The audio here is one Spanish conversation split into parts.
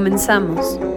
Comenzamos.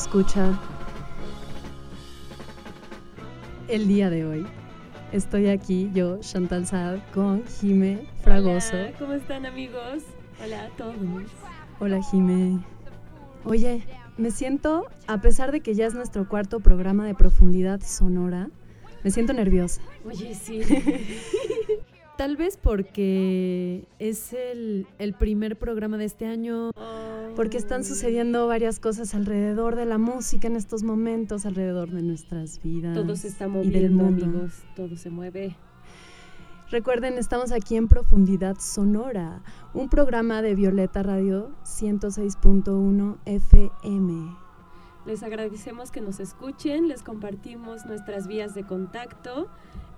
Escucha. El día de hoy estoy aquí, yo, Chantal Saad, con Jime Fragoso. Hola, ¿cómo están amigos? Hola a todos. Hola Jime. Oye, me siento, a pesar de que ya es nuestro cuarto programa de profundidad sonora, me siento nerviosa. Oye, sí. Tal vez porque es el, el primer programa de este año, porque están sucediendo varias cosas alrededor de la música en estos momentos, alrededor de nuestras vidas. Todo se está y del moviendo, mundo. amigos. Todo se mueve. Recuerden, estamos aquí en Profundidad Sonora, un programa de Violeta Radio 106.1 FM. Les agradecemos que nos escuchen, les compartimos nuestras vías de contacto.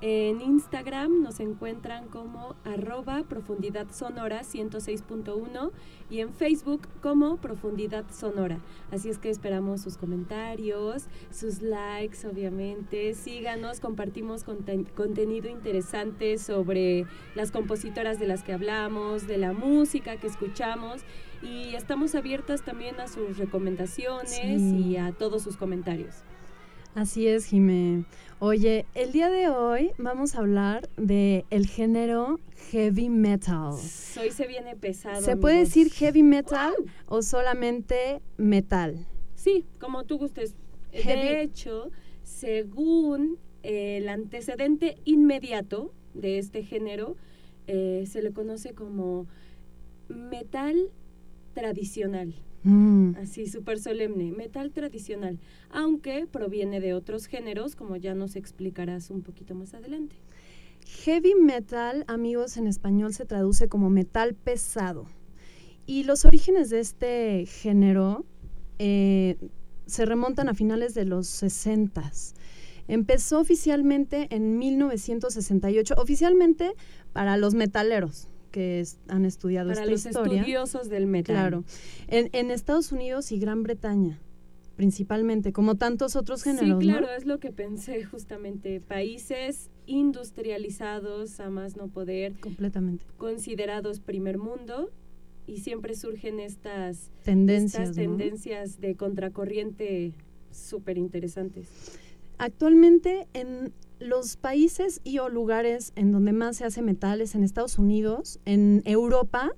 En Instagram nos encuentran como arroba profundidad sonora 106.1 y en Facebook como profundidad sonora. Así es que esperamos sus comentarios, sus likes, obviamente. Síganos, compartimos conten- contenido interesante sobre las compositoras de las que hablamos, de la música que escuchamos y estamos abiertas también a sus recomendaciones Sí. y a todos sus comentarios. Así es, Jimé. Oye, el día de hoy vamos a hablar de el género heavy metal. Hoy se viene pesado. ¿Se puede decir heavy metal o solamente metal? Sí, como tú gustes. Heavy. De hecho, según el antecedente inmediato de este género, eh, se le conoce como metal tradicional. Mm, Así, súper solemne, metal tradicional, aunque proviene de otros géneros, como ya nos explicarás un poquito más adelante. Heavy metal, amigos, en español se traduce como metal pesado. Y los orígenes de este género eh, se remontan a finales de los 60. Empezó oficialmente en 1968, oficialmente para los metaleros, que han estudiado Para esta los historia. estudiosos del metal. Claro. En, en Estados Unidos y Gran Bretaña, principalmente, como tantos otros géneros, Sí, claro, ¿no? es lo que pensé justamente. Países industrializados a más no poder, Completamente. considerados primer mundo, y siempre surgen estas, Tendencias, estas ¿no? tendencias de contracorriente súper interesantes. Actualmente en los países y o lugares en donde más se hace metal es en Estados Unidos, en Europa,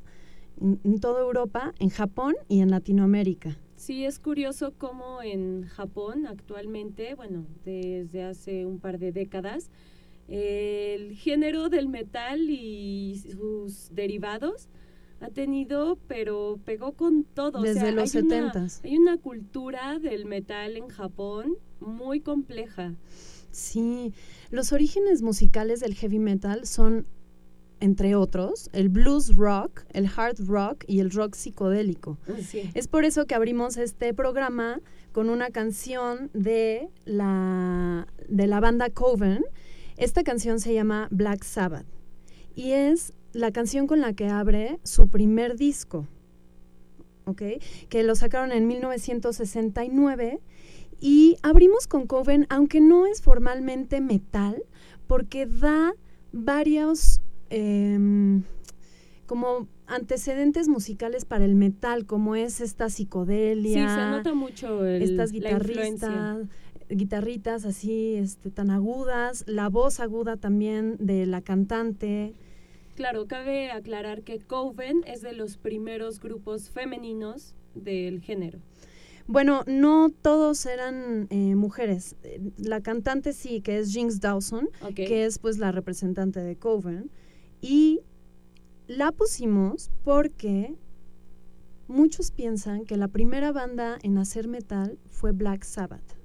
en, en toda Europa, en Japón y en Latinoamérica. Sí, es curioso cómo en Japón actualmente, bueno, desde hace un par de décadas, el género del metal y sus derivados ha tenido, pero pegó con todo. O Desde sea, los hay una- 70s. Hay una cultura del metal en Japón muy compleja. Sí, los orígenes musicales del heavy metal son, entre otros, el blues rock, el hard rock y el rock psicodélico. Sí. Es por eso que abrimos este programa con una canción de la, de la banda Coven. Esta canción se llama Black Sabbath y es la canción con la que abre su primer disco, ¿ok? Que lo sacaron en 1969 y abrimos con Coven, aunque no es formalmente metal, porque da varios em, como antecedentes musicales para el metal, como es esta Sí, psicodelia, se nota mucho el, estas guitarristas, guitarritas así este, tan agudas, la voz aguda también de la cantante. Claro, cabe aclarar que Coven es de los primeros grupos femeninos del género. Bueno, no todos eran eh, mujeres. Eh, La cantante sí, que es Jinx Dawson, que es pues la representante de Coven. Y la pusimos porque muchos piensan que la primera banda en hacer metal fue Black Sabbath.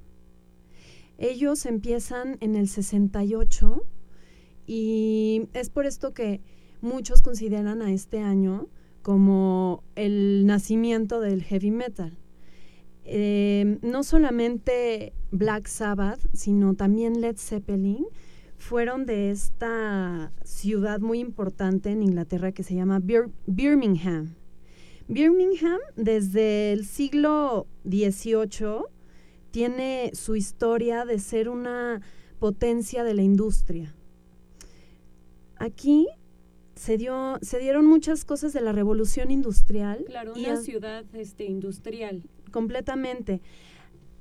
Ellos empiezan en el 68 y es por esto que muchos consideran a este año como el nacimiento del heavy metal. Eh, no solamente Black Sabbath, sino también Led Zeppelin fueron de esta ciudad muy importante en Inglaterra que se llama Bir- Birmingham. Birmingham desde el siglo XVIII tiene su historia de ser una potencia de la industria. Aquí se, dio, se dieron muchas cosas de la revolución industrial. Claro, y una a- ciudad este, industrial. Completamente.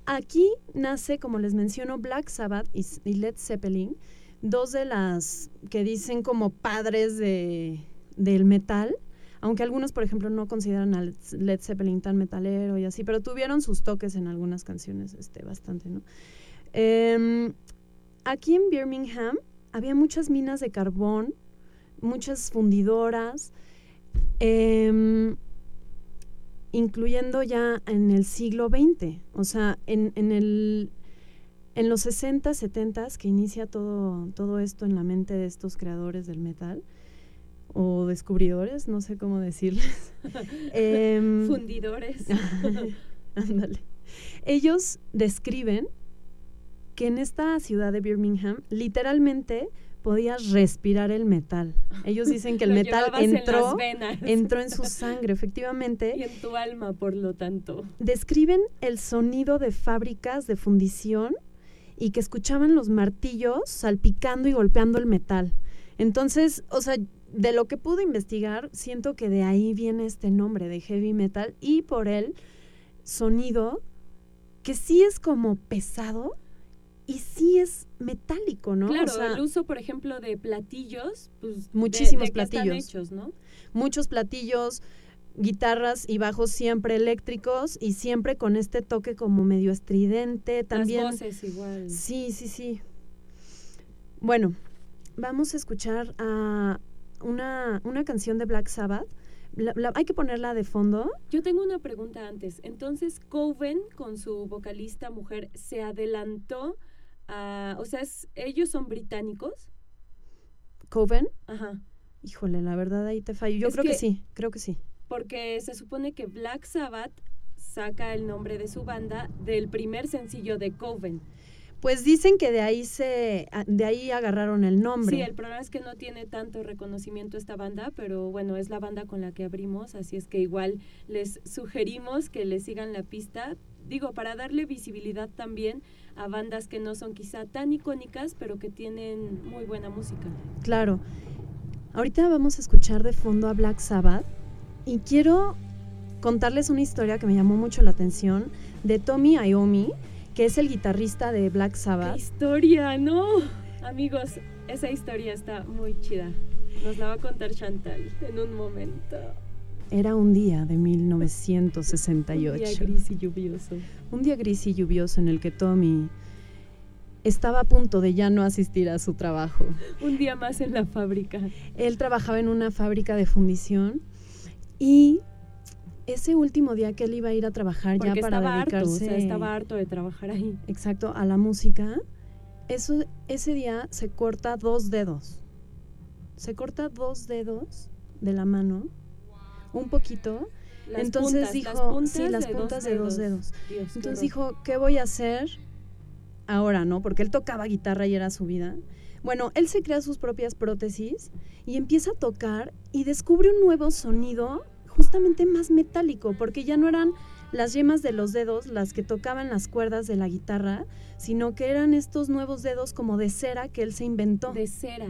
Aquí nace, como les menciono, Black Sabbath y, Led Zeppelin, dos de las que dicen como padres de, del metal, aunque algunos, por ejemplo, no consideran a Led Led Zeppelin tan metalero y así, pero tuvieron sus toques en algunas canciones este, bastante, ¿no? Em, aquí en Birmingham había muchas minas de carbón, muchas fundidoras, em, incluyendo ya en el siglo XX, o sea, en, en el, en los 60, 70 que inicia todo, todo esto en la mente de estos creadores del metal, o descubridores, no sé cómo decirles. Em, Fundidores. Ándale. Ellos describen que en esta ciudad de Birmingham literalmente podías respirar el metal. Ellos dicen que el metal en entró, venas. entró en su sangre, efectivamente. y en tu alma, por lo tanto. Describen el sonido de fábricas de fundición y que escuchaban los martillos salpicando y golpeando el metal. Entonces, o sea, de lo que pude investigar, siento que de ahí viene este nombre de heavy metal y por el sonido que sí es como pesado y sí es metálico, ¿no? O Claro, sea, el uso, por ejemplo, de platillos, pues de- Muchísimos están platillos. hechos, ¿no? muchos platillos, guitarras y bajos siempre eléctricos y siempre con este toque como medio estridente, también Las voces igual. Sí, sí, sí. Bueno, vamos a escuchar a una, una canción de Black Sabbath. La- la- hay que ponerla de fondo. Yo tengo una pregunta antes. Entonces, Coven, con su vocalista mujer, se adelantó a... O sea, es- ellos son británicos. Coven. Ajá. Híjole, la verdad ahí te fallo. Yo Es creo que, que- sí, creo que sí. Porque se supone que Black Sabbath saca el nombre de su banda del primer sencillo de Coven. Pues dicen que de ahí se de ahí agarraron el nombre. Sí, el problema es que no tiene tanto reconocimiento esta banda, pero bueno, es la banda con la que abrimos, así es que igual les sugerimos que le sigan la pista, digo, para darle visibilidad también a bandas que no son quizá tan icónicas, pero que tienen muy buena música. Claro. Ahorita vamos a escuchar de fondo a Black Sabbath y quiero contarles una historia que me llamó mucho la atención de Tommy Iommi, que es el guitarrista de Black Sabbath. ¡Qué historia! ¡No! Amigos, esa historia está muy chida. Nos la va a contar Chantal en un momento. Era un día de 1968. Un día gris y lluvioso. Un día gris y lluvioso en el que Tommy estaba a punto de ya no asistir a su trabajo. Un día más en la fábrica. Él trabajaba en una fábrica de fundición y ese último día que él iba a ir a trabajar ya para dedicarse harto, estaba harto de trabajar ahí. Exacto, a la música. Eso ese día se corta dos dedos. Se corta dos dedos de la mano, un poquito. Entonces dijo, sí, las puntas de dos dedos. Entonces dijo, ¿qué voy a hacer ahora, no? Porque él tocaba guitarra y era su vida. Bueno, él se crea sus propias prótesis y empieza a tocar y descubre un nuevo sonido justamente más metálico, porque ya no eran las yemas de los dedos las que tocaban las cuerdas de la guitarra, sino que eran estos nuevos dedos como de cera que él se inventó. De cera.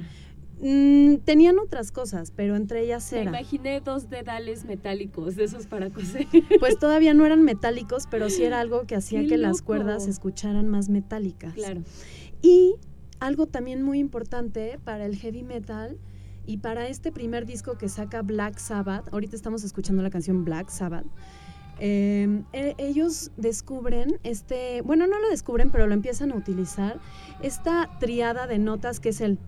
Mm, tenían otras cosas, pero entre ellas cera. Me imaginé dos dedales metálicos de esos para coser. Pues todavía no eran metálicos, pero sí era algo que hacía que las cuerdas se escucharan más metálicas. Claro. Y algo también muy importante para el heavy metal y para este primer disco que saca Black Sabbath, ahorita estamos escuchando la canción Black Sabbath, em, e, ellos descubren este, bueno, no lo descubren, pero lo empiezan a utilizar, esta triada de notas que es el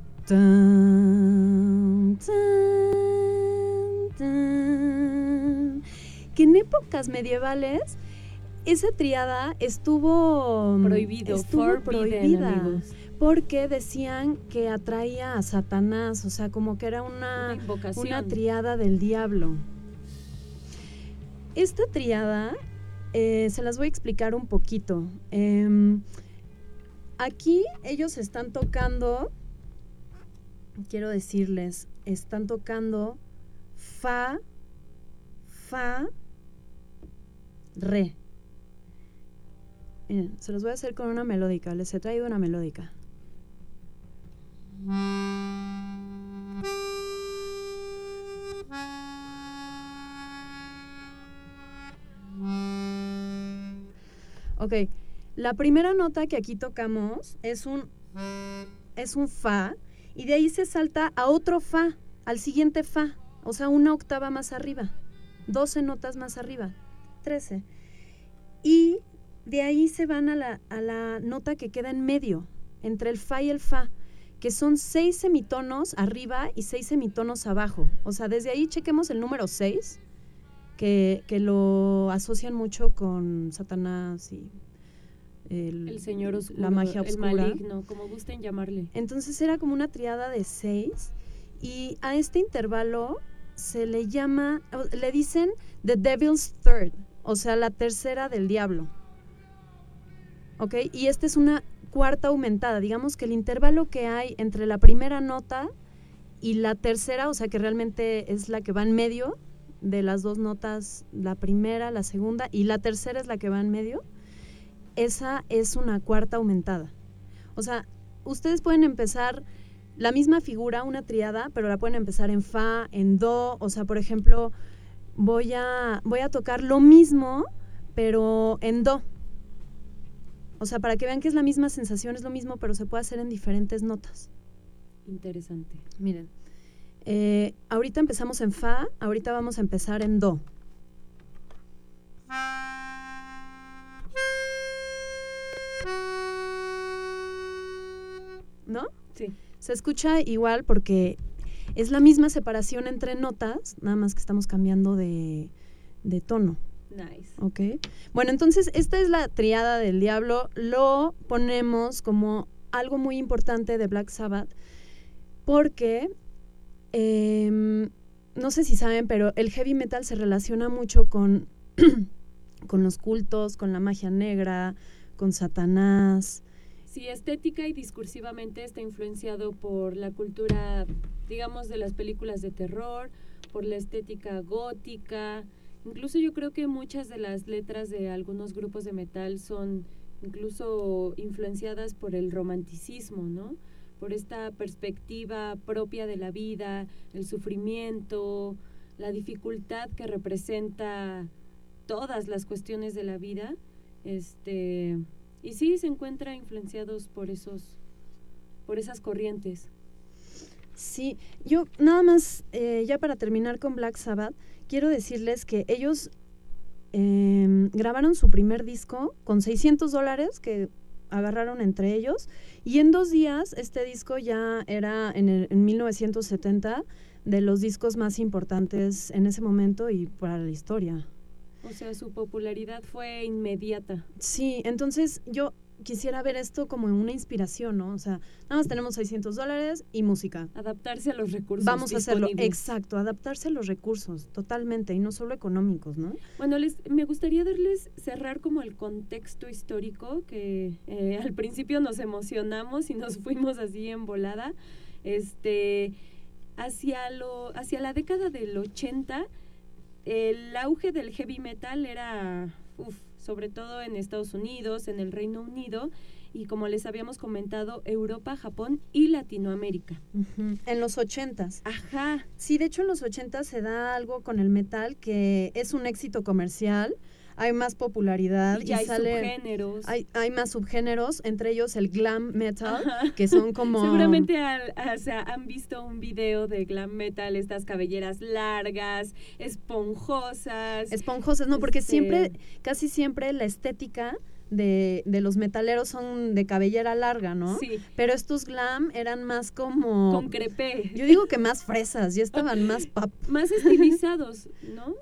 que en épocas medievales esa triada estuvo prohibido, estuvo prohibida porque decían que atraía a Satanás, o sea, como que era una, una, triada del diablo. Esta triada eh, se las voy a explicar un poquito. Em, aquí ellos están tocando, quiero decirles, están tocando Fa, Fa, Re. Miren, se los voy a hacer con una melódica, les he traído una melódica. Ok, la primera nota que aquí tocamos es un, es un fa y de ahí se salta a otro fa, al siguiente fa, o sea, una octava más arriba, 12 notas más arriba, 13. Y de ahí se van a la, a la nota que queda en medio, entre el fa y el fa que son seis semitonos arriba y seis semitonos abajo. O sea, desde ahí chequemos el número seis, que, lo asocian mucho con Satanás y el, señor oscuro, la magia oscura. El maligno, como gusten llamarle. Entonces era como una triada de seis y a este intervalo se le llama, le dicen The Devil's Third, o sea, la tercera del diablo. ¿Ok? Y esta es una cuarta aumentada. Digamos que el intervalo que hay entre la primera nota y la tercera, o sea que realmente es la que va en medio de las dos notas, la primera, la segunda y la tercera es la que va en medio, esa es una cuarta aumentada. O sea, ustedes pueden empezar la misma figura, una triada, pero la pueden empezar en fa, en do, o sea, por ejemplo, voy a, voy a tocar lo mismo, pero en do. O sea, para que vean que es la misma sensación, es lo mismo, pero se puede hacer en diferentes notas. Interesante. Miren, eh, ahorita empezamos en Fa, ahorita vamos a empezar en Do. ¿No? Sí. Se escucha igual porque es la misma separación entre notas, nada más que estamos cambiando de, de tono. Nice. Ok. Bueno, entonces esta es la triada del diablo. Lo ponemos como algo muy importante de Black Sabbath porque em, no sé si saben, pero el heavy metal se relaciona mucho con, con los cultos, con la magia negra, con Satanás. Sí, estética y discursivamente está influenciado por la cultura, digamos, de las películas de terror, por la estética gótica. Incluso yo creo que muchas de las letras de algunos grupos de metal son incluso influenciadas por el romanticismo, ¿no? Por esta perspectiva propia de la vida, el sufrimiento, la dificultad que representa todas las cuestiones de la vida. Este, y sí se encuentra influenciados por esos por esas corrientes. Sí, yo nada más, eh, ya para terminar con Black Sabbath, quiero decirles que ellos em, grabaron su primer disco con 600 dólares que agarraron entre ellos y en dos días este disco ya era en, en 1970 de los discos más importantes en ese momento y para la historia. O sea, su popularidad fue inmediata. Sí, entonces yo quisiera ver esto como una inspiración, ¿no? O sea, nada más tenemos 600 dólares y música. Adaptarse a los recursos. Vamos a hacerlo, exacto, adaptarse a los recursos, totalmente, y no solo económicos, ¿no? Bueno, les, me gustaría darles, cerrar como el contexto histórico, que eh, al principio nos emocionamos y nos fuimos así en volada. Este, hacia, lo, hacia la década del 80, el auge del heavy metal era, sobre todo en Estados Unidos, en el Reino Unido y como les habíamos comentado, Europa, Japón y Latinoamérica. En los ochentas. Ajá. Sí, de hecho en los ochentas se da algo con el metal que es un éxito comercial hay más popularidad y, hay subgéneros. Hay, hay, más subgéneros, entre ellos el glam metal, que son como... Seguramente han visto un video de glam metal, estas cabelleras largas, esponjosas. Esponjosas, no, porque este siempre, casi siempre la estética de, de, los metaleros son de cabellera larga, ¿no? Sí. Pero estos glam eran más como... Con crepé. Yo digo que más fresas, ya estaban más pop. Más estilizados, ¿no?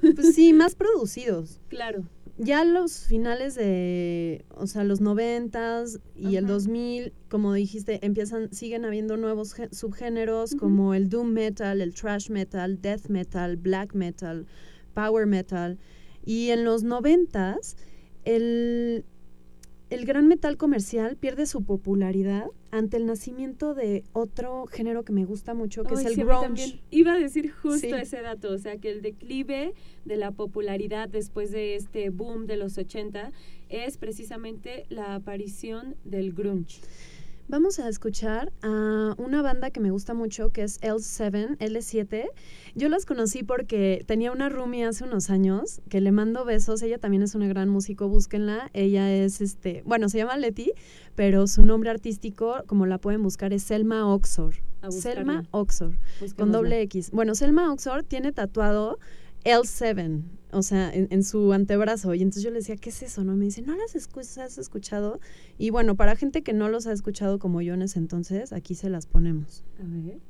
Pues sí, más producidos. Claro. Ya los finales de, o sea, los noventas y el 2000, como dijiste, empiezan, siguen habiendo nuevos subgéneros como el doom metal, el trash metal, death metal, black metal, power metal. Y en los noventas el, gran metal comercial pierde su popularidad ante el nacimiento de otro género que me gusta mucho, que es el grunge. Iba a decir justo ese dato, o sea, que el declive de la popularidad después de este boom de los 80 es precisamente la aparición del grunge. Vamos a escuchar a una banda que me gusta mucho, que es L7, L7. Yo las conocí porque tenía una roomie hace unos años que le mando besos. Ella también es una gran músico, búsquenla. Ella es, este, bueno, se llama Leti, pero su nombre artístico, como la pueden buscar, es Selma Oxor. Selma Oxor, con doble X. Bueno, Selma Oxor tiene tatuado L7, o sea, en, su antebrazo. Y entonces yo le decía, ¿qué es eso? ¿No? me dice, ¿no las has escuchado? Y bueno, para gente que no los ha escuchado como yo en ese entonces, aquí se las ponemos. A ver.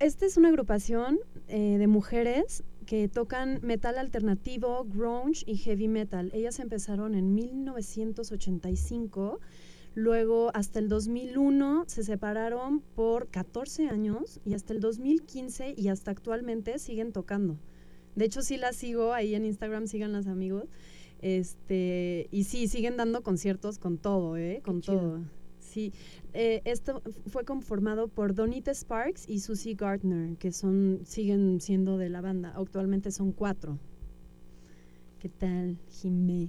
Esta es una agrupación eh, de mujeres que tocan metal alternativo, grunge y heavy metal. Ellas empezaron en 1985, luego hasta el 2001 se separaron por 14 años y hasta el 2015 y hasta actualmente siguen tocando. De hecho, sí las sigo ahí en Instagram, sigan las amigos. Este, y sí, siguen dando conciertos con todo, ¿eh? Con todo. Sí, eh, esto fue conformado por Donita Sparks y Susie Gardner, que son, siguen siendo de la banda. Actualmente son cuatro. ¿Qué tal, Jimé?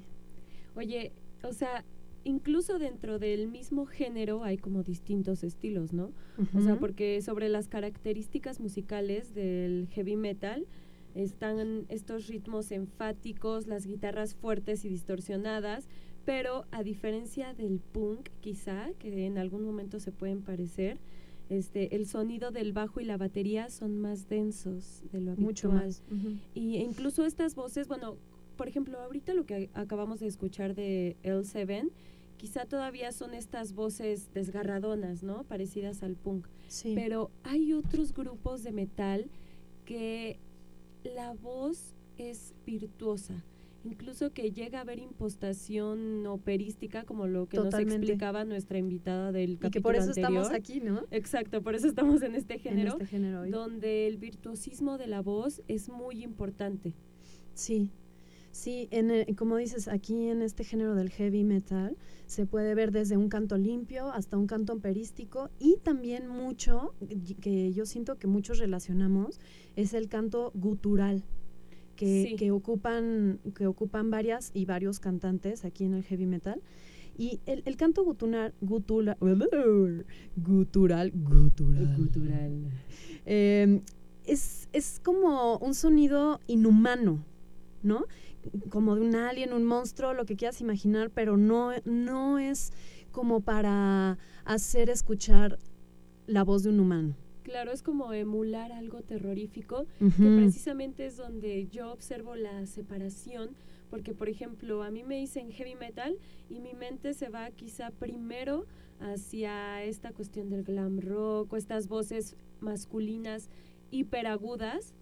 Oye, o sea, incluso dentro del mismo género hay como distintos estilos, ¿no? O sea, porque sobre las características musicales del heavy metal están estos ritmos enfáticos, las guitarras fuertes y distorsionadas, pero a diferencia del punk quizá, que en algún momento se pueden parecer, este, el sonido del bajo y la batería son más densos de lo habitual. Mucho más. Y incluso estas voces, bueno, por ejemplo, ahorita lo que acabamos de escuchar de L7, quizá todavía son estas voces desgarradonas, ¿no? Parecidas al punk. Sí. Pero hay otros grupos de metal que la voz es virtuosa incluso que llega a haber impostación operística, como lo que nos explicaba nuestra invitada del capítulo Y que por eso estamos aquí, ¿no? Exacto, por eso estamos en este género, en este género hoy. donde el virtuosismo de la voz es muy importante. Sí, sí, en como dices, aquí en este género del heavy metal se puede ver desde un canto limpio hasta un canto operístico y también mucho, que yo siento que muchos relacionamos, es el canto gutural que, ocupan, que ocupan varias y varios cantantes aquí en el heavy metal. Y el, el canto gutural, gutural, gutural, gutural, em, es, es como un sonido inhumano, ¿no? Como de un alien, un monstruo, lo que quieras imaginar, pero no, no es como para hacer escuchar la voz de un humano. Claro, es como emular algo terrorífico, que precisamente es donde yo observo la separación, porque por ejemplo, a mí me dicen heavy metal y mi mente se va quizá primero hacia esta cuestión del glam rock o estas voces masculinas hiperagudas,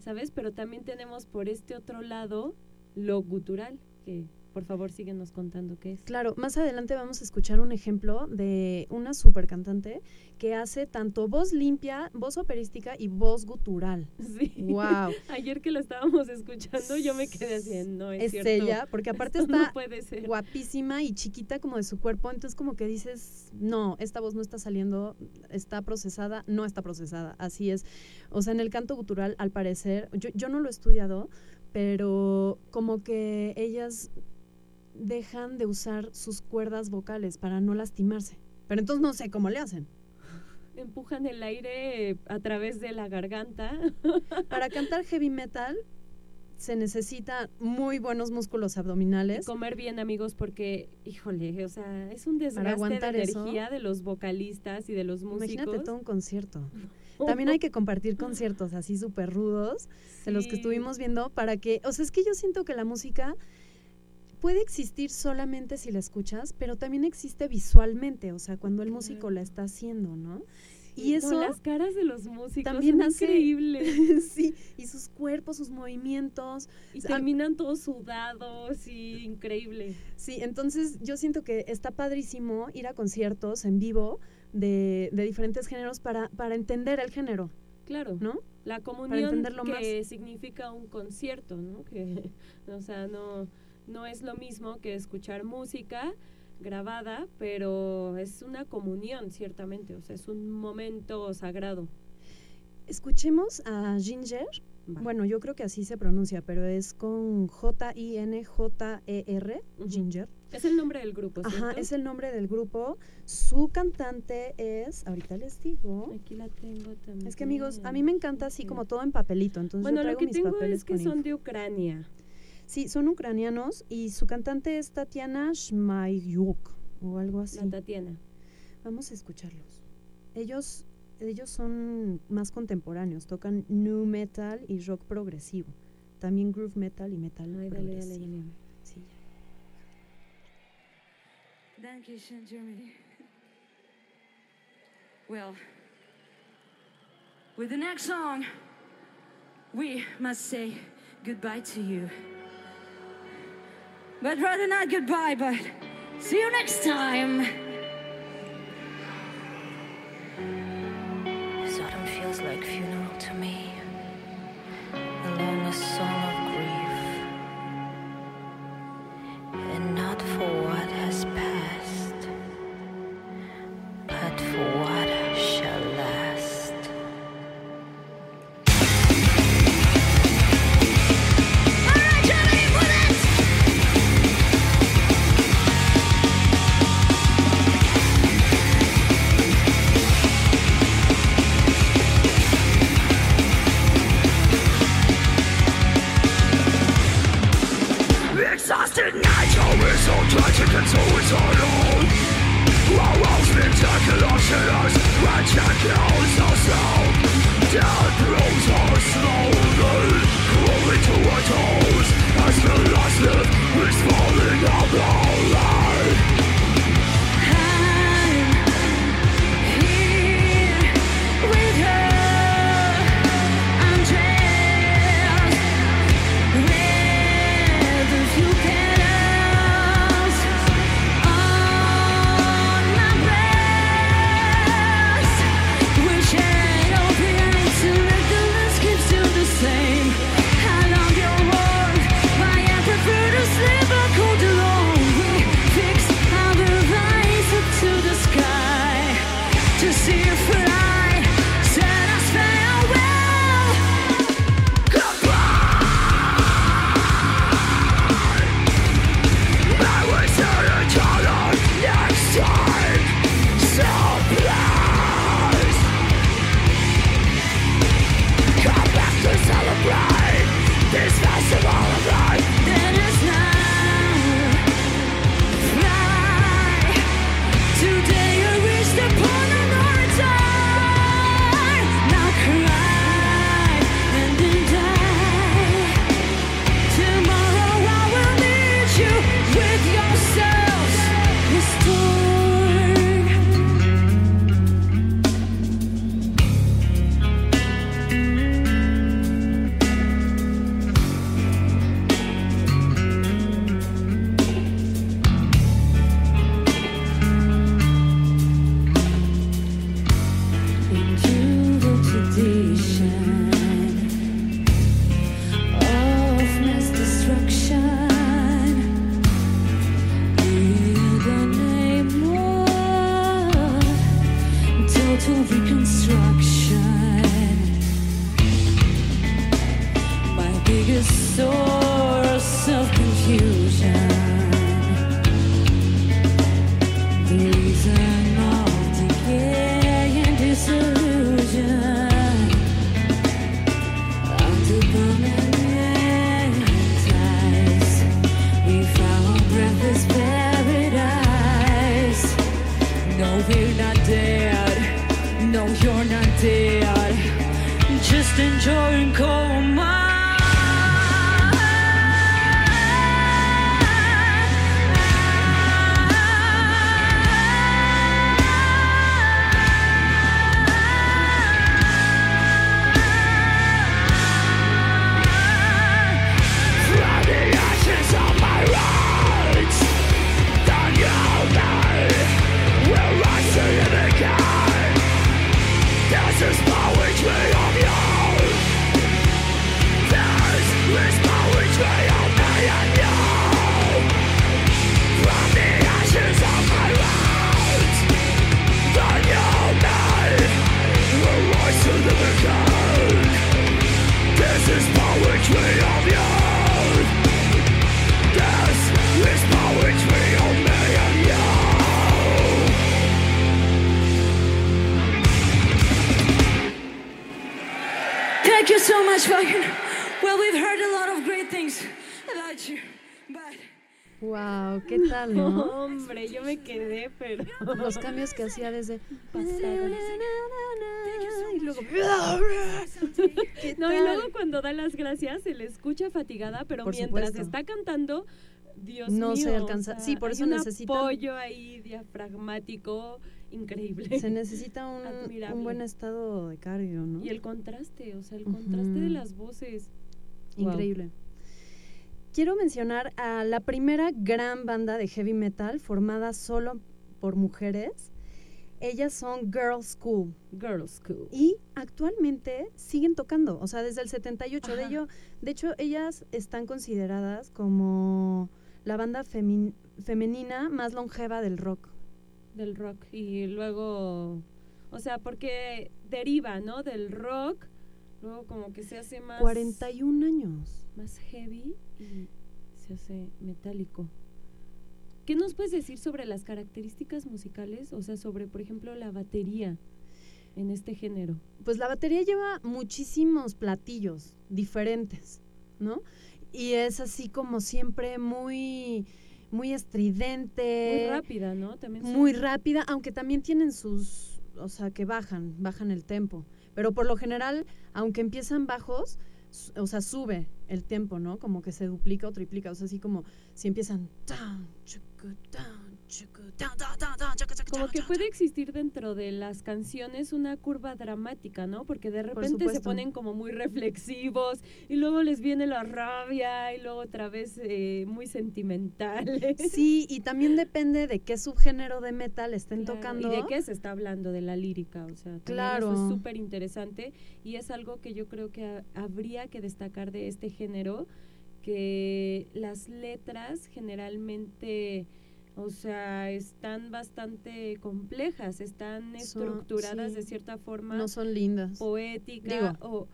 ¿sabes? Pero también tenemos por este otro lado lo gutural, que por favor, síguenos contando qué es. Claro, más adelante vamos a escuchar un ejemplo de una super cantante que hace tanto voz limpia, voz operística y voz gutural. Sí. Wow. Ayer que la estábamos escuchando, yo me quedé así, no es, es ella, porque aparte está guapísima y chiquita como de su cuerpo, entonces como que dices, no, esta voz no está saliendo, está procesada, no está procesada, así es. O sea, en el canto gutural, al parecer, yo, yo no lo he estudiado, pero como que ellas dejan de usar sus cuerdas vocales para no lastimarse. Pero entonces no sé cómo le hacen. Empujan el aire a través de la garganta. Para cantar heavy metal se necesita muy buenos músculos abdominales. comer bien, amigos, porque, híjole, o sea, es un desgaste de energía de los vocalistas y de los músicos. Imagínate todo un concierto. También hay que compartir conciertos así súper rudos, de los que estuvimos viendo, para que, o sea, es que yo siento que la música puede existir solamente si la escuchas, pero también existe visualmente, o sea, cuando el músico la está haciendo, ¿no? Y eso. las caras de los músicos también son increíbles. sí, y sus cuerpos, sus movimientos. Y terminan todos sudados y increíble. Sí, entonces yo siento que está padrísimo ir a conciertos en vivo de, de diferentes géneros para, para entender el género. Claro. ¿No? La comunión que significa un concierto, ¿no? Que, o sea, no no es lo mismo que escuchar música grabada, pero es una comunión, ciertamente, o sea, es un momento sagrado. Escuchemos a Ginger. Bueno, yo creo que así se pronuncia, pero es con J-I-N-J-E-R, Ginger. Es el nombre del grupo, ¿cierto? Ajá, es el nombre del grupo. Su cantante es, ahorita les digo. Aquí la tengo también. Es que amigos, a mí me encanta así como todo en papelito, entonces bueno, yo traigo lo que mis tengo papeles es que son de Ucrania. Sí, son ucranianos y su cantante es Tatiana Shmayuk o algo así. Tatiana. Vamos a escucharlos. Ellos, ellos son más contemporáneos, tocan new metal y rock progresivo. También groove metal y metal progresivo. Dale, dale, dale. Sí, Dankeschön, Well, with the next song, we must say goodbye to you. but rather not goodbye, but see you next time. Sodom feels like funeral to me. The longest song. tonight How is so tragic and so is our own Our own spectacular sinners When death kills us now Death rolls us slowly Crawling to our toes As the last lift is falling apart. children. yo me quedé, pero. Los cambios que hacía desde. Y luego. Y luego cuando da las gracias se le escucha fatigada, pero mientras está cantando. Dios no mío, se alcanza. Sí, por eso necesita. Un apoyo ahí diafragmático increíble. Se necesita un, un, buen estado de cardio, ¿no? Y el contraste, o sea, el contraste de las voces. Increíble. Quiero mencionar a la primera gran banda de heavy metal formada solo por mujeres. Ellas son Girl School Girl School. y actualmente siguen tocando, o sea, desde el 78. De, ello, de hecho, ellas están consideradas como la banda femenina más longeva del rock. del rock y luego, o sea, porque deriva, ¿no? Del rock, luego como que se hace más 41 años. más heavy y se hace metálico. ¿Qué nos puedes decir sobre las características musicales? O sea, sobre, por ejemplo, la batería en este género. Pues la batería lleva muchísimos platillos diferentes, ¿no? Y es así como siempre muy, muy estridente. Muy rápida, ¿no? También son- muy rápida, aunque también tienen sus, o sea, que bajan, bajan el tempo. Pero por lo general, aunque empiezan bajos, o sea, sube el tempo, ¿no? Como que se duplica o triplica, o sea, así como si empiezan Como que puede existir dentro de las canciones una curva dramática, ¿no? Porque de repente se ponen como muy reflexivos y luego les viene la rabia y luego otra vez eh, muy sentimentales. Sí, y también depende de qué subgénero de metal estén Claro, tocando. ¿Y de qué se está hablando? De la lírica, o sea, también Claro. eso es súper interesante y es algo que yo creo que ha- habría que destacar de este género, que las letras generalmente, o sea, están bastante complejas, están Son- estructuradas de cierta forma No son lindas. poética Digo, o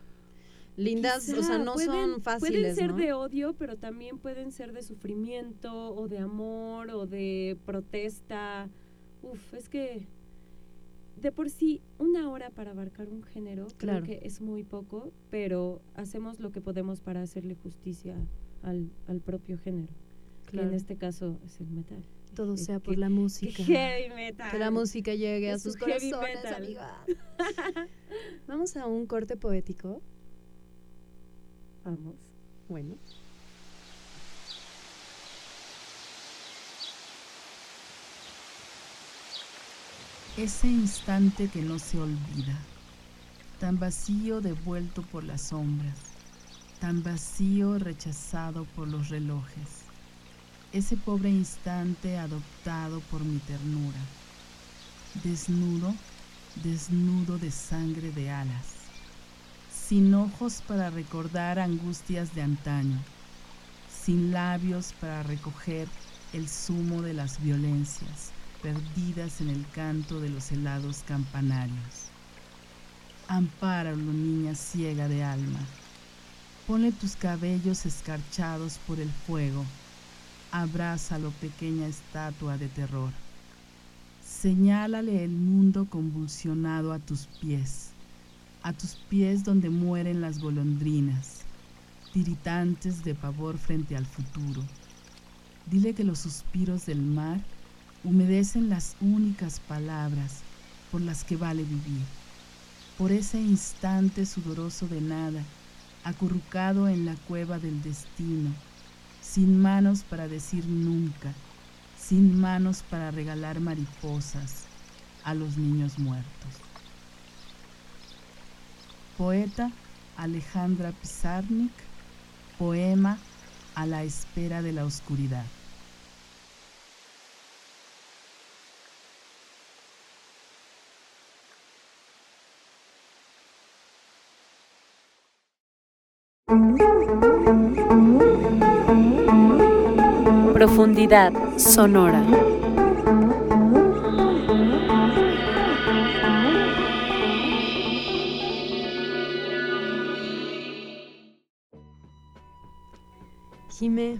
lindas, o sea, no pueden- son fáciles, Pueden ser ¿no? de odio, pero también pueden ser de sufrimiento o de amor o de protesta. Uf, es que de por sí una hora para abarcar un género Claro. creo que es muy poco, pero hacemos lo que podemos para hacerle justicia al, al propio género. que Claro. en este caso es el metal. Todo sea por que- la música. heavy metal. Que la música llegue a sus corazones. Vamos a un corte poético. Vamos. Bueno. Ese instante que no se olvida, tan vacío devuelto por las sombras, tan vacío rechazado por los relojes. Ese pobre instante adoptado por mi ternura, desnudo, desnudo de sangre de alas, sin ojos para recordar angustias de antaño, sin labios para recoger el zumo de las violencias perdidas en el canto de los helados campanarios. Ampáralo, niña ciega de alma. Ponle tus cabellos escarchados por el fuego. Abrázalo, pequeña estatua de terror. Señálale el mundo convulsionado a tus pies, a tus pies donde mueren las golondrinas, tiritantes de pavor frente al futuro. Dile que los suspiros del mar humedecen las únicas palabras por las que vale vivir. Por ese instante sudoroso de nada, acurrucado en la cueva del destino, sin manos para decir nunca, sin manos para regalar mariposas a los niños muertos. Poeta Alejandra Pizarnik, poema A la espera de la oscuridad. Profundidad sonora. Jime,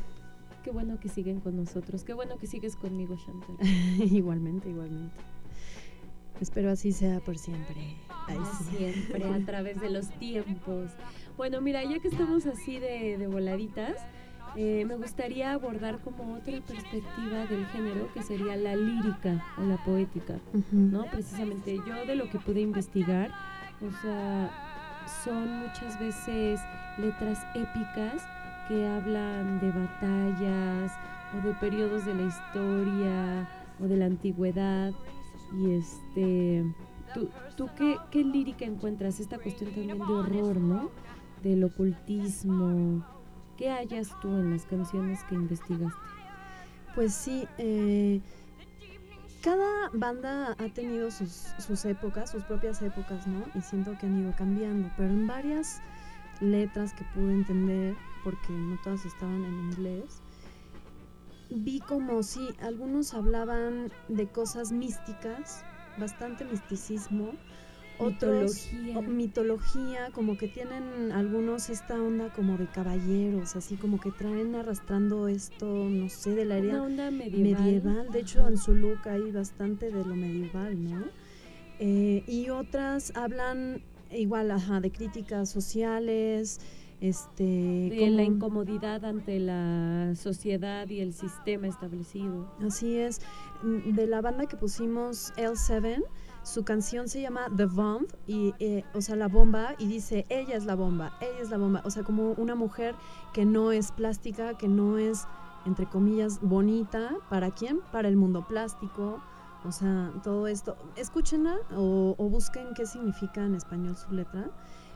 Qué bueno que siguen con nosotros. Qué bueno que sigues conmigo, Chantal. igualmente, igualmente. Espero así sea por siempre. Ay, Como sí. siempre, a través de los tiempos. Bueno, mira, ya que estamos así de, de voladitas, eh, me gustaría abordar como otra perspectiva del género, que sería la lírica o la poética. ¿no? Precisamente yo de lo que pude investigar, o sea, son muchas veces letras épicas que hablan de batallas o de periodos de la historia o de la antigüedad. Y este, ¿tú, tú qué, qué lírica encuentras? Esta cuestión también de horror, ¿no? Del ocultismo. ¿Qué hallas tú en las canciones que investigaste? Pues sí, eh, cada banda ha tenido sus, sus épocas, sus propias épocas, ¿no? Y siento que han ido cambiando, pero en varias letras que pude entender, porque no todas estaban en inglés, vi como si algunos hablaban de cosas místicas, bastante misticismo, otros Mitología. o- mitología, como que tienen algunos esta onda como de caballeros, así como que traen arrastrando esto, no sé, de la onda medieval. medieval. De hecho, en su look hay bastante de lo medieval, ¿no? Eh, y otras hablan igual, ajá, de críticas sociales, este, de la como- incomodidad ante la sociedad y el sistema establecido. Así es. Mm, De la banda que pusimos L7, su canción se llama The Bomb, y, eh, o sea, la bomba, y dice, ella es la bomba, ella es la bomba. O sea, como una mujer que no es plástica, que no es, entre comillas, bonita. ¿Para quién? Para el mundo plástico. O sea, todo esto. Escúchenla o, o busquen qué significa en español su letra.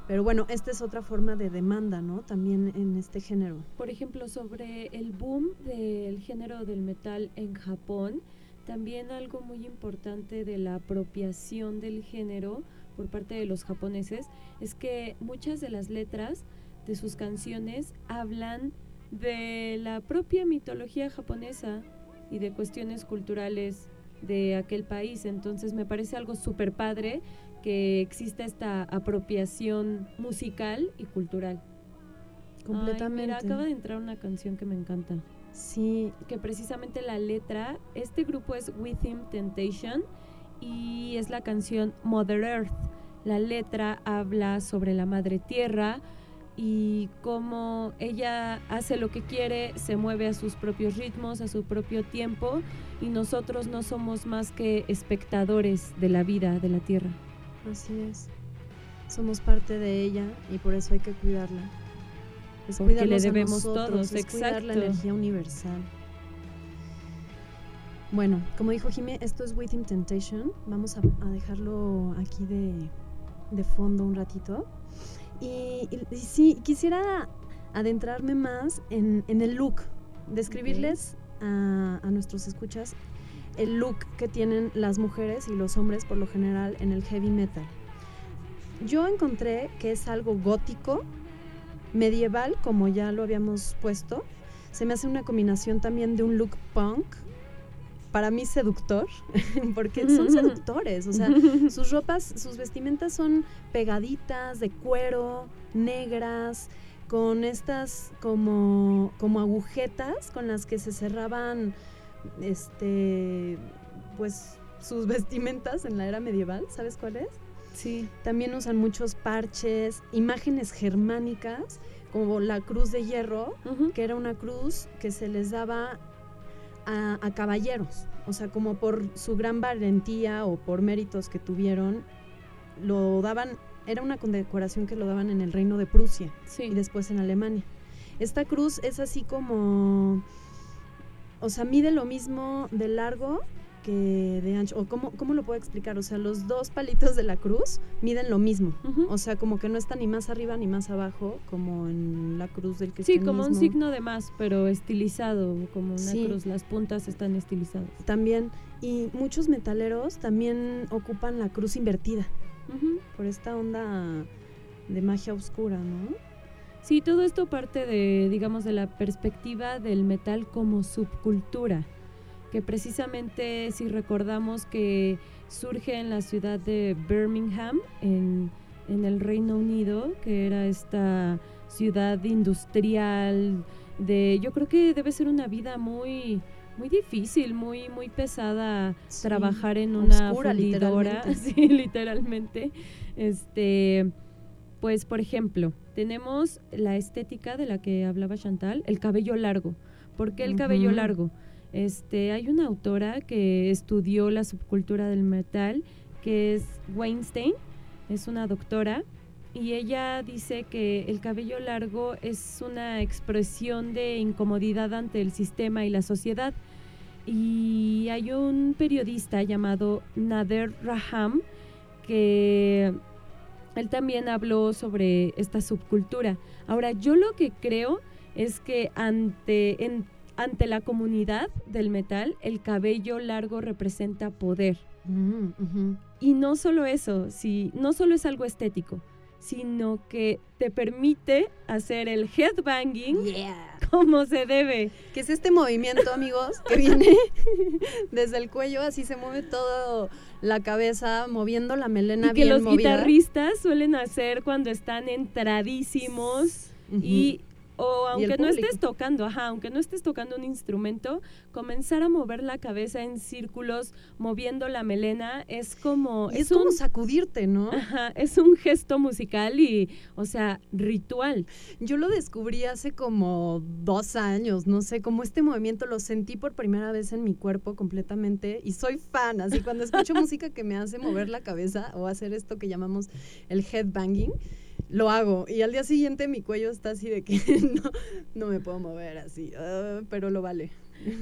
Pero bueno, esta es otra forma de demanda, ¿no? También en este género. Por ejemplo, sobre el boom del género del metal en Japón, también algo muy importante de la apropiación del género por parte de los japoneses es que muchas de las letras de sus canciones hablan de la propia mitología japonesa y de cuestiones culturales de aquel país. Entonces me parece algo súper padre que exista esta apropiación musical y cultural. Ay, Completamente. mira, acaba de entrar una canción que me encanta. Sí, Que precisamente la letra, este grupo es Within Temptation y es la canción Mother Earth. La letra habla sobre la madre tierra y cómo ella hace lo que quiere, se mueve a sus propios ritmos, a su propio tiempo y nosotros no somos más que espectadores de la vida de la tierra. Así es. Somos parte de ella y por eso hay que cuidarla. Es Porque le cuidarnos a debemos nosotros, todos, es cuidar la exacto. energía universal. Bueno, como dijo Jimé, esto es Within Temptation. Vamos a, a dejarlo aquí de, de fondo un ratito. Y, y- y sí, quisiera adentrarme más en, en el look, describirles a, a nuestros escuchas el look que tienen las mujeres y los hombres por lo general en el heavy metal. Yo encontré que es algo gótico, medieval, como ya lo habíamos puesto. Se me hace una combinación también de un look punk, para mí seductor, porque son seductores, o sea, sus ropas, sus vestimentas son pegaditas, de cuero, negras, con estas como, como agujetas con las que se cerraban este pues sus vestimentas en la era medieval, ¿sabes cuál es? Sí. También usan muchos parches, imágenes germánicas, como la cruz de hierro, que era una cruz que se les daba a, a caballeros, o sea, como por su gran valentía o por méritos que tuvieron, lo daban, era una condecoración que lo daban en el reino de Prusia Sí. y después en Alemania. Esta cruz es así como, o sea, mide lo mismo de largo que de ancho, o cómo, cómo lo puedo explicar, o sea, los dos palitos de la cruz miden lo mismo, o sea, como que no está ni más arriba ni más abajo, como en la cruz del Sí, cristianismo. como un signo de más, pero estilizado, como una Sí. cruz. Las puntas están estilizadas. También, y muchos metaleros también ocupan la cruz invertida, por esta onda de magia oscura, ¿no? Sí, todo esto parte de, digamos, de la perspectiva del metal como subcultura, que precisamente si recordamos que surge en la ciudad de Birmingham, en, en el Reino Unido, que era esta ciudad industrial de, yo creo que debe ser una vida muy muy difícil, muy muy pesada Sí, trabajar en una oscura, fundidora, literalmente. sí, literalmente. Este, pues, por ejemplo, tenemos la estética de la que hablaba Chantal, el cabello largo. ¿Por qué el cabello largo? Este, hay una autora que estudió la subcultura del metal, que es Weinstein, es una doctora, y ella dice que el cabello largo es una expresión de incomodidad ante el sistema y la sociedad. Y hay un periodista llamado Nader Raham que él también habló sobre esta subcultura. Ahora, yo lo que creo es que ante, ante la comunidad del metal, el cabello largo representa poder. Mm. Y no solo eso, si, no solo es algo estético, sino que te permite hacer el headbanging Yeah. como se debe. Que es este movimiento, amigos, que viene desde el cuello, así se mueve todo la cabeza, moviendo la melena y que bien los movida. guitarristas suelen hacer cuando están entradísimos y o aunque no estés tocando, ajá, aunque no estés tocando un instrumento, comenzar a mover la cabeza en círculos, moviendo la melena, es como es, como un sacudirte, ¿no? ajá, es un gesto musical y, o sea, ritual. Yo lo descubrí hace como dos años, no sé, como este movimiento lo sentí por primera vez en mi cuerpo completamente y soy fan, así cuando escucho música que me hace mover la cabeza o hacer esto que llamamos el headbanging, lo hago y al día siguiente mi cuello está así de que no, no me puedo mover así, ah, pero lo vale.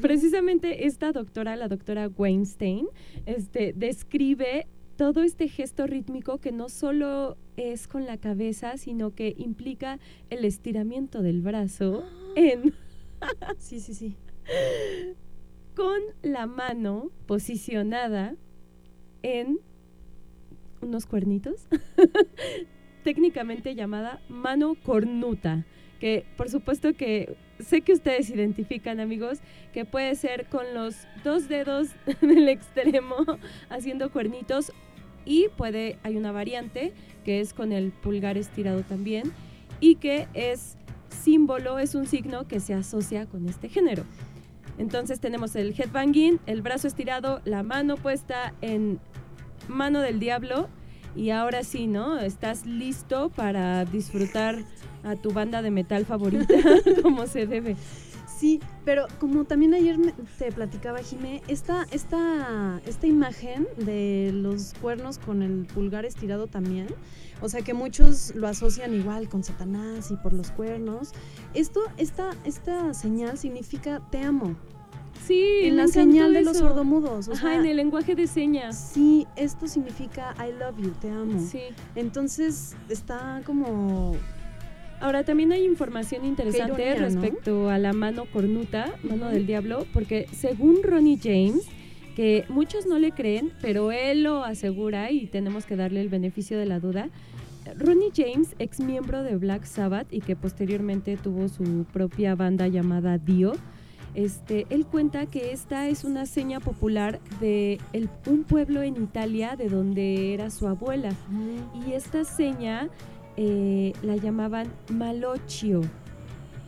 Precisamente esta doctora, la doctora Weinstein, este, describe todo este gesto rítmico que no solo es con la cabeza, sino que implica el estiramiento del brazo en, Sí, sí, sí. con la mano posicionada en unos cuernitos, técnicamente llamada mano cornuta, que por supuesto que sé que ustedes identifican amigos, que puede ser con los dos dedos del extremo haciendo cuernitos y puede, hay una variante que es con el pulgar estirado también y que es símbolo, es un signo que se asocia con este género. Entonces tenemos el headbanging, el brazo estirado, la mano puesta en mano del diablo y ahora sí, ¿no? Estás listo para disfrutar a tu banda de metal favorita como se debe. Sí, pero como también ayer te platicaba, Jimé, esta, esta, esta imagen de los cuernos con el pulgar estirado también, o sea que muchos lo asocian igual con Satanás y por los cuernos. Esto, esta, esta señal significa te amo. Sí, en la señal de los sordomudos. O Ajá, sea, en el lenguaje de señas. Sí, esto significa I love you, te amo. Sí. Entonces está como Ahora también hay información interesante ironía, ¿no? respecto a la mano cornuta, mano del diablo, porque según Ronnie James, que muchos no le creen, pero él lo asegura y tenemos que darle el beneficio de la duda. Ronnie James, ex miembro de Black Sabbath y que posteriormente tuvo su propia banda llamada Dio, este, él cuenta que esta es una seña popular de el- un pueblo en Italia de donde era su abuela. Y esta seña eh, la llamaban malochio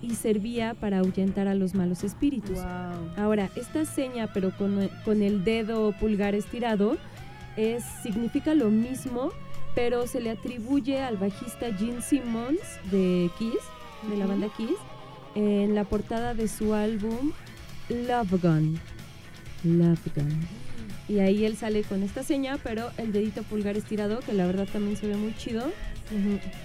y servía para ahuyentar a los malos espíritus. wow. Ahora, esta seña, pero con, con el dedo pulgar estirado, es, significa lo mismo, pero se le atribuye al bajista Gene Simmons de Kiss, de la banda Kiss, en la portada de su álbum Love Gun. Love Gun. Y ahí él sale con esta seña, pero el dedito pulgar estirado, que la verdad también se ve muy chido.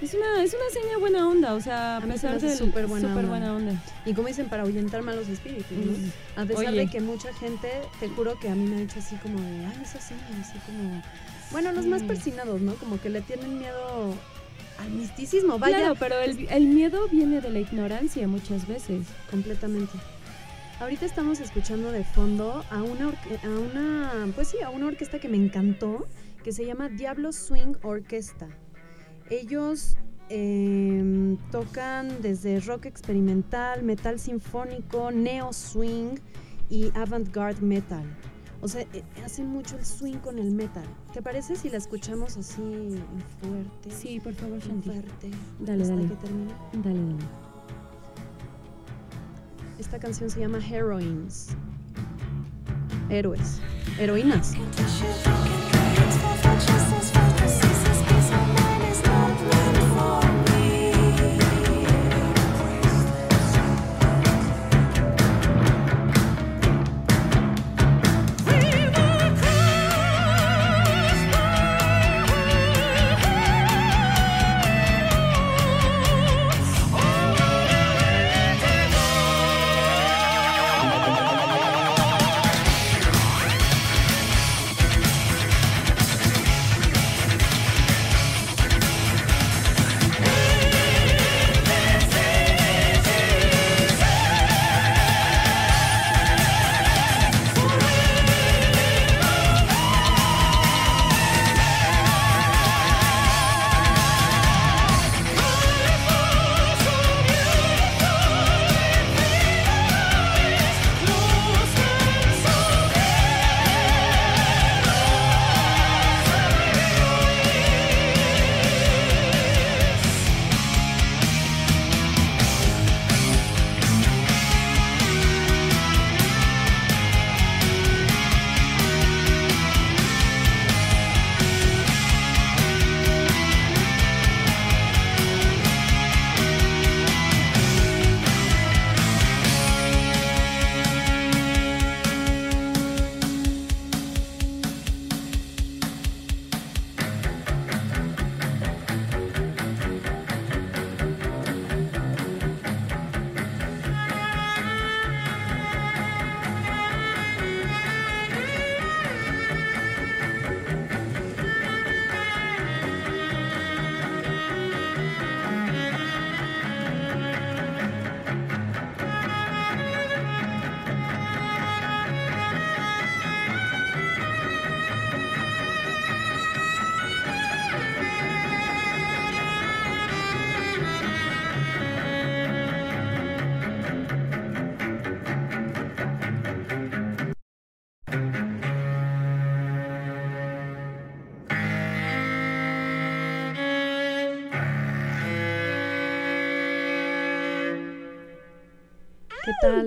Es una, es una seña buena onda, o sea, a pesar de súper buena onda. buena onda. Y como dicen, para ahuyentar malos espíritus, ¿no? A pesar Oye. de que mucha gente, te juro que a mí me ha dicho así como de, ay, esa seña, así como... Bueno, los más persinados, ¿no? Como que le tienen miedo al misticismo, vaya, Claro, pero el, el miedo viene de la ignorancia muchas veces. completamente. Ahorita estamos escuchando de fondo a una, a una, pues sí, a una orquesta que me encantó, que se llama Diablo Swing Orquesta. Ellos em, tocan desde rock experimental, metal sinfónico, neo swing y avant-garde metal. O sea, eh, hacen mucho el swing con el metal. ¿Te parece si la escuchamos así fuerte? Sí, por favor, Shanti. fuerte. Dale, hasta dale. que termine. Dale, dale. Esta canción se llama Heroines. Héroes. Heroínas.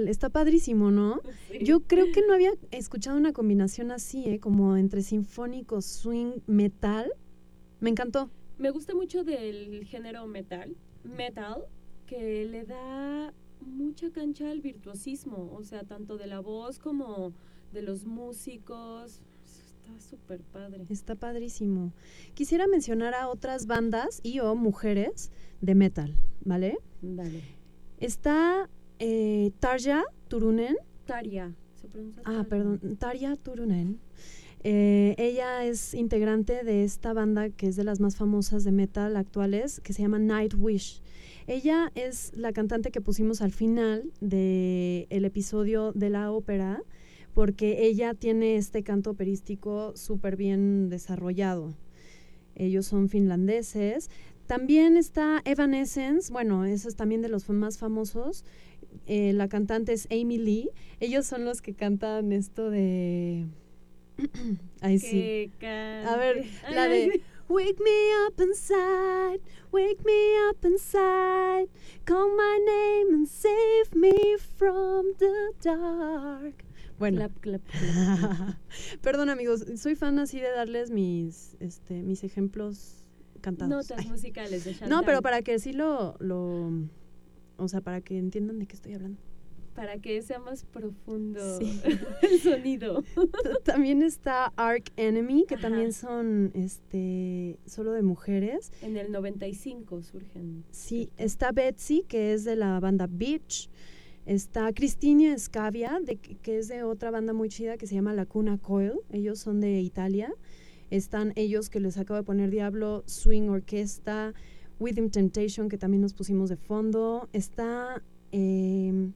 Está padrísimo, ¿no? Yo creo que no había escuchado una combinación así, ¿eh? Como entre sinfónico, swing, metal. Me encantó. Me gusta mucho del género metal, metal, que le da mucha cancha al virtuosismo, o sea, tanto de la voz como de los músicos. Está súper padre. Está padrísimo. Quisiera mencionar a otras bandas y o mujeres de metal, ¿vale? Dale. Está eh, Tarja Turunen. Taria, se pronuncia Ah, perdón, Tarja Turunen. Eh, ella es integrante de esta banda que es de las más famosas de metal actuales, que se llama Nightwish. Ella es la cantante que pusimos al final del el episodio de la ópera, porque ella tiene este canto operístico súper bien desarrollado. Ellos son finlandeses. También está Evanescence, bueno, ese es también de los más famosos. Eh, la cantante es Amy Lee. Ellos son los que cantan esto de... Ay, sí. A ver, la de. Wake me up inside, wake me up inside, call my name and save me from the dark. Bueno, Clap, clap, clap. perdón amigos, soy fan así de darles mis, este, mis ejemplos cantados. Notas Ay. musicales de No, Chantal. pero para que sí lo, lo, o sea, para que entiendan de qué estoy hablando. Para que sea más profundo Sí. el sonido. También está Ark Enemy, que Ajá. también son, este, solo de mujeres. En el 95 surgen. Sí, está Betsy, que es de la banda Beach. Está Cristina Scavia, de, que que es de otra banda muy chida que se llama La Cuna Coil. Ellos son de Italia. Están ellos que les acabo de poner Diablo, Swing Orquesta, Within Temptation, que también nos pusimos de fondo. Está. em,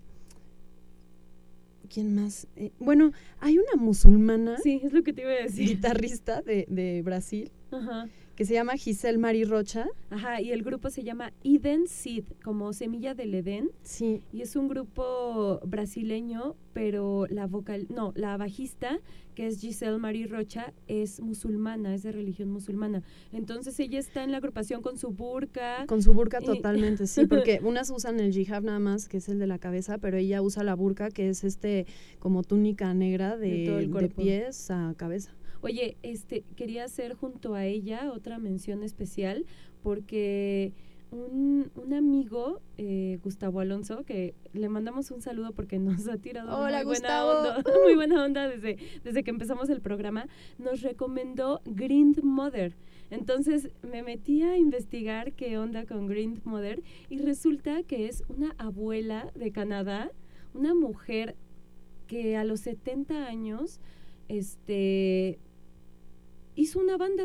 ¿Quién más? Eh, bueno, hay una musulmana Sí, es lo que te iba a decir. guitarrista de, de Brasil Ajá. Que se llama Giselle Mari Rocha. Ajá, y el grupo se llama Eden Seed, como semilla del Edén. Sí, Y es un grupo brasileño, pero la vocal, no, la bajista, que es Giselle Marie Rocha, es musulmana, es de religión musulmana. Entonces ella está en la agrupación con su burka. Con su burka Y- totalmente, sí, porque unas usan el jihad nada más, que es el de la cabeza, pero ella usa la burka, que es este como túnica negra De de, todo el de pies a cabeza. Oye, este, quería hacer junto a ella otra mención especial porque un, un amigo, eh, Gustavo Alonso, que le mandamos un saludo porque nos ha tirado Hola, muy buena onda, muy buena onda desde, desde que empezamos el programa, nos recomendó Green Mother. Entonces me metí a investigar qué onda con Green Mother y resulta que es una abuela de Canadá, una mujer que a los 70 años este hizo una banda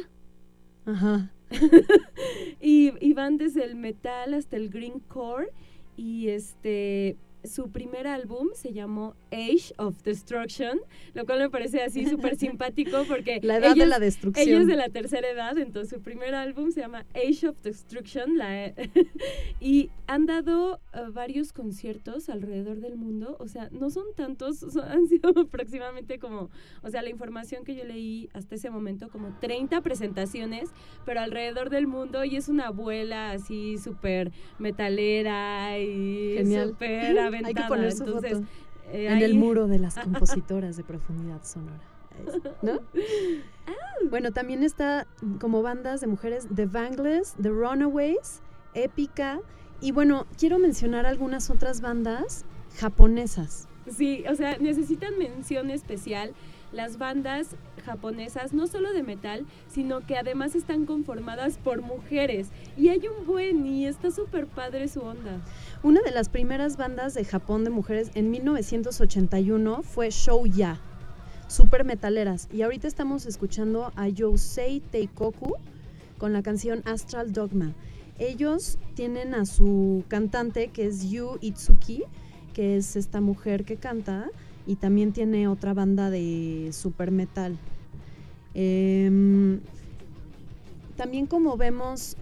Ajá. y, y van desde el metal hasta el green core y este su primer álbum se llamó Age of Destruction, lo cual me parece así súper simpático porque La edad ella de la destrucción. es de la tercera edad, entonces su primer álbum se llama Age of Destruction la- y han dado eh, varios conciertos alrededor del mundo, o sea, no son tantos, son- han sido aproximadamente como, o sea, la información que yo leí hasta ese momento, como 30 presentaciones, pero alrededor del mundo y es una abuela así súper metalera y súper aventada. Hay que poner su entonces, foto eh, en el muro de las compositoras de profundidad sonora. ¿No? Bueno, también está como bandas de mujeres The Bangles, The Runaways, Épica. Y bueno, quiero mencionar algunas otras bandas japonesas. Sí, o sea, necesitan mención especial las bandas japonesas, no solo de metal, sino que además están conformadas por mujeres. Y hay un buen, y está súper padre su onda. Una de las primeras bandas de Japón de mujeres en 1981 fue Shouya, super metaleras. Y ahorita estamos escuchando a Yosei Teikoku con la canción Astral Dogma. Ellos tienen a su cantante que es Yu Itsuki, que es esta mujer que canta, y también tiene otra banda de super metal. Em, también como vemos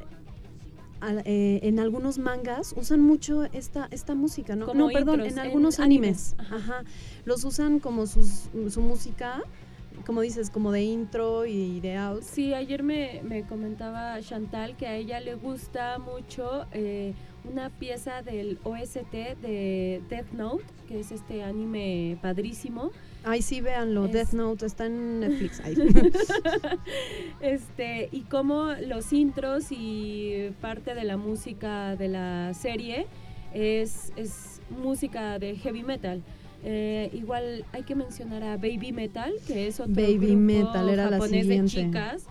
eh, en algunos mangas usan mucho esta, esta música, ¿no? Como no, perdón, intros, en en algunos animes, animes. ajá. Ajá. Los usan como sus, su música como dices, como de intro y de out. Sí, ayer me, me comentaba Chantal que a ella le gusta mucho eh, una pieza del OST de Death Note, que es este anime padrísimo. Ay, sí, véanlo, Es- Death Note está en Netflix. Este, y cómo los intros y parte de la música de la serie es, es música de heavy metal. Eh, igual hay que mencionar a Baby Metal, que es otro Baby grupo Metal era la japonés de siguiente. chicas.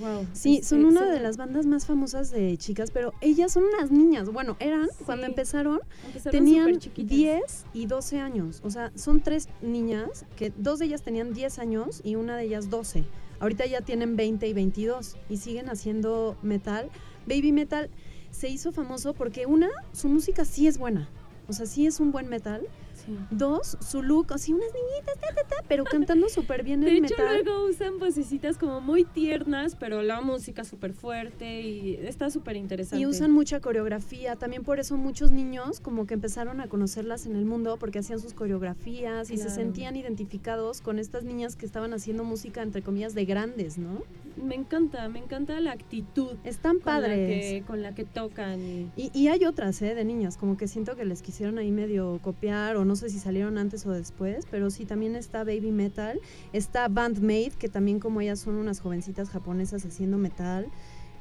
Wow, Sí, es- son es- una de las bandas más famosas de chicas, pero ellas son unas niñas. Bueno, eran cuando empezaron, empezaron tenían superchiquitas. 10 y 12 años. O sea, son tres niñas, que dos de ellas tenían 10 años y una de ellas 12. Ahorita ya tienen 20 y 22 y siguen haciendo metal. Baby Metal se hizo famoso porque una, su música sí es buena. O sea, sí es un buen metal. Sí. Dos, su look, así unas niñitas, ta, ta, ta, pero cantando súper bien De el hecho, metal. luego usan vocecitas como muy tiernas, pero la música súper fuerte y está súper interesante. Y usan mucha coreografía, también por eso muchos niños como que empezaron a conocerlas en el mundo porque hacían sus coreografías y se sentían identificados con estas niñas que estaban haciendo música entre comillas de grandes, ¿no? Me encanta, me encanta la actitud Están la, padres. que, con la que tocan. y- Y, y hay otras, ¿eh? De niñas, como que siento que les quisieron ahí medio copiar o no sé si salieron antes o después, pero sí, también está Baby Metal, está Bandmate, que también como ellas son unas jovencitas japonesas haciendo metal.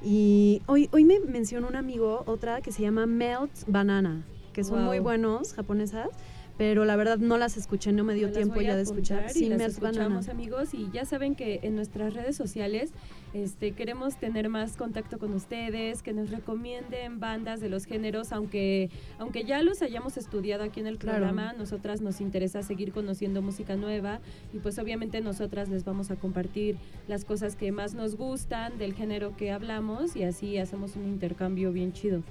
Y hoy, hoy me mencionó un amigo otra que se llama Melt Banana, que son muy buenos, japonesas, pero la verdad no las escuché, no me dio Me tiempo ya de escuchar. Sí, las Banana. escuchamos amigos y ya saben que en nuestras redes sociales este, queremos tener más contacto con ustedes, que nos recomienden bandas de los géneros, aunque, aunque ya los hayamos estudiado aquí en el Claro. programa, nosotras nos interesa seguir conociendo música nueva y pues obviamente nosotras les vamos a compartir las cosas que más nos gustan del género que hablamos y así hacemos un intercambio bien chido.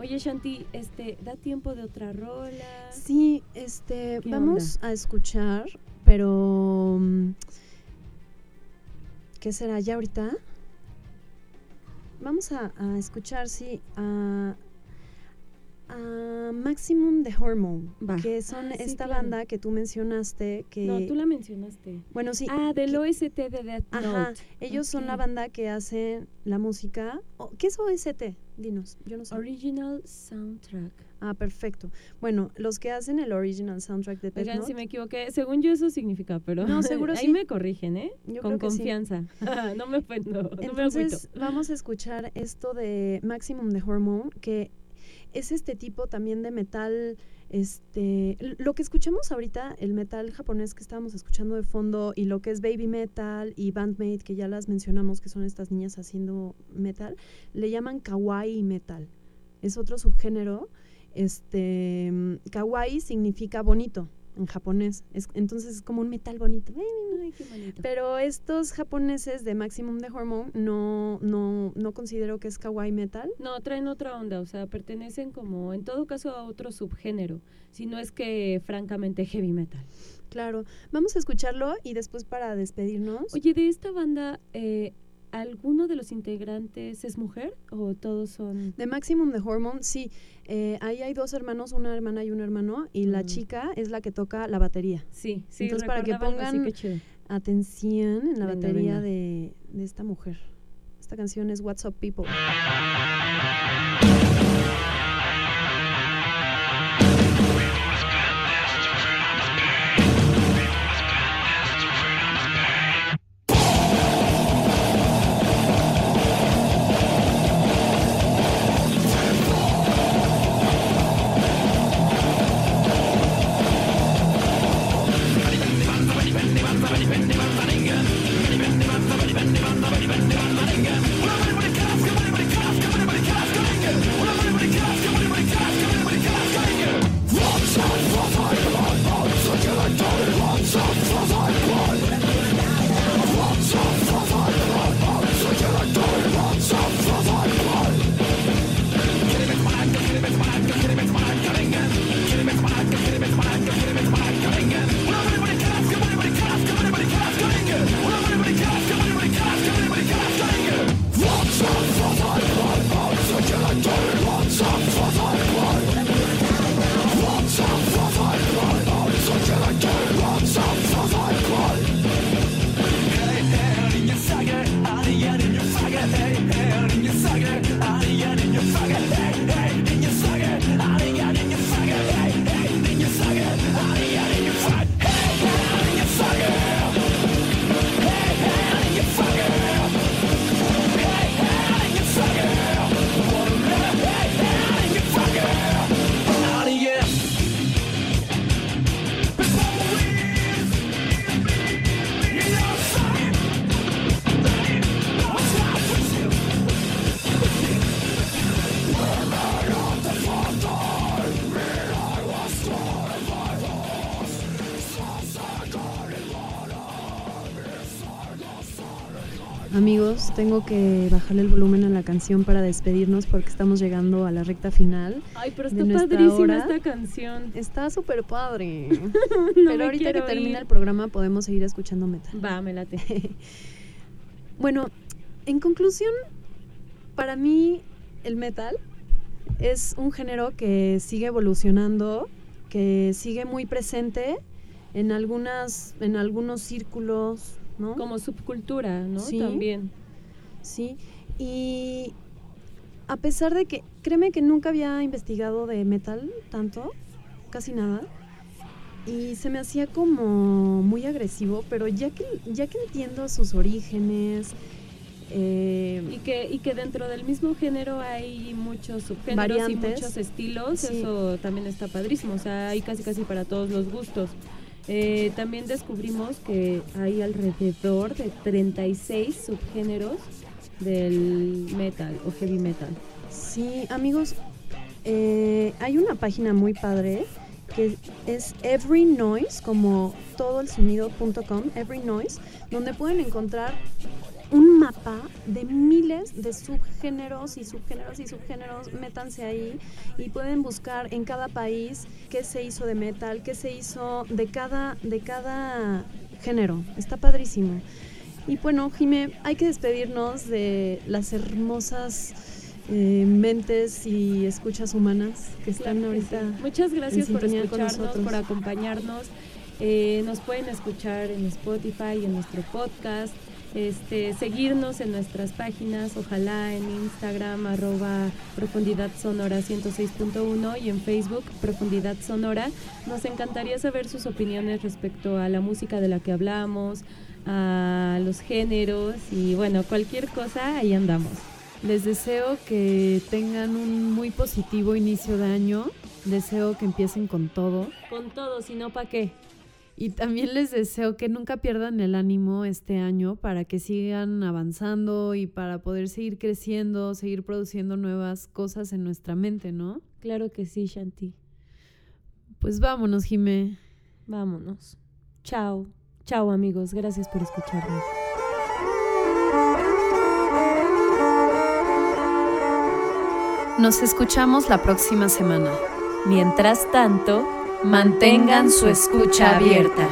Oye Shanti, este, ¿da tiempo de otra rola? Sí, este, ¿Qué vamos a escuchar, pero mm, ¿qué será ya ahorita? Vamos a, a escuchar, sí, a, a Maximum de Hormone, que son Ah, sí, esta claro. banda que tú mencionaste, que No, tú la mencionaste. bueno sí, Ah, del que- OST de Death Ajá, Note. ellos son la banda que hacen la música. ¿Qué es OST? Dinos, yo no sé. Original Soundtrack. ah, perfecto. Bueno, los que hacen el original soundtrack de Death Oigan, Note, si me equivoqué, según yo eso significa, pero No, seguro ahí sí. me corrigen, ¿eh? Yo Con creo que sí. confianza. no me ofendo, no me agüito. Entonces vamos a escuchar esto de Maximum de Hormone, que es este tipo también de metal, este, lo que escuchamos ahorita, el metal japonés que estábamos escuchando de fondo y lo que es baby metal y bandmate que ya las mencionamos que son estas niñas haciendo metal, le llaman kawaii metal. Es otro subgénero. Este, mm, kawaii significa bonito en japonés. Es, entonces es como un metal bonito. Ay, qué bonito. Pero estos japoneses de Maximum de Hormone no, no, no considero que es kawaii metal. No, traen otra onda, o sea, pertenecen como, en todo caso, a otro subgénero, si no es que francamente heavy metal. Claro, vamos a escucharlo y después para despedirnos. Oye, de esta banda, eh, ¿alguno de los integrantes es mujer o todos son...? De Maximum de Hormone, sí. eh, ahí hay dos hermanos, una hermana y un hermano, y la Mm. chica es la que toca la batería. Sí, sí, Entonces, para que pongan-. Atención en la Venga, batería venga. De, de esta mujer. Esta canción es What's Up People. Tengo que bajarle el volumen a la canción para despedirnos porque estamos llegando a la recta final. Ay, pero está padrísima hora. esta canción. Está súper padre. No pero ahorita que ir. el programa podemos seguir escuchando metal. Va, me late. Bueno, en conclusión, para mí el metal es un género que sigue evolucionando, que sigue muy presente en algunas, en algunos círculos, ¿no? Como subcultura, ¿no? Sí. También. Sí. Y a pesar de que, créeme que nunca había investigado de metal tanto, casi nada. Y se me hacía como muy agresivo, pero ya que, ya que entiendo sus orígenes, eh, Y que, y que dentro del mismo género hay muchos subgéneros y muchos estilos, Sí. eso también está padrísimo, o sea, hay casi casi para todos los gustos. Eh, también descubrimos que hay alrededor de 36 subgéneros del metal o heavy metal. Sí, amigos, eh, hay una página muy padre que es Every Noise, como todo el sonido.com, Every Noise, donde pueden encontrar un mapa de miles de subgéneros y subgéneros y subgéneros, métanse ahí y pueden buscar en cada país qué se hizo de metal, qué se hizo de cada, de cada género. Está padrísimo. Y bueno, Jime, hay que despedirnos de las hermosas eh, mentes y escuchas humanas que están Claro que ahorita. sí. Muchas gracias por escucharnos, por acompañarnos. Eh, nos pueden escuchar en Spotify, en nuestro podcast, este, seguirnos en nuestras páginas, ojalá en Instagram, arroba profundidad sonora 106.1 y en Facebook, profundidad sonora. Nos encantaría saber sus opiniones respecto a la música de la que hablamos, a los géneros y bueno, cualquier cosa, ahí andamos. Les deseo que tengan un muy positivo inicio de año. Deseo que empiecen con todo. Con todo, si no, ¿para qué? Y también les deseo que nunca pierdan el ánimo este año para que sigan avanzando y para poder seguir creciendo, seguir produciendo nuevas cosas en nuestra mente, ¿no? Claro que sí, Shanti. Pues vámonos, Jimé. Vámonos. Chao. Chao amigos, gracias por escucharnos. Nos escuchamos la próxima semana. Mientras tanto, mantengan su escucha abierta.